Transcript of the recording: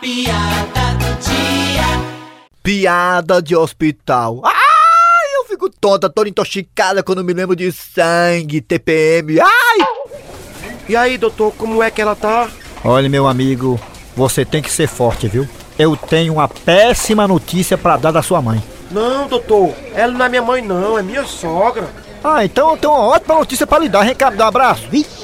piada do dia. Piada de hospital. Ah, eu fico tonta, toda intoxicada quando me lembro de sangue, TPM. Ai! E aí, doutor, como é que ela tá? Olha, meu amigo, você tem que ser forte, viu? Eu tenho uma péssima notícia para dar da sua mãe. Não, doutor, ela não é minha mãe não, é minha sogra. Ah, então eu tenho uma ótima notícia pra lhe dar. Recado. dá um abraço. Ih.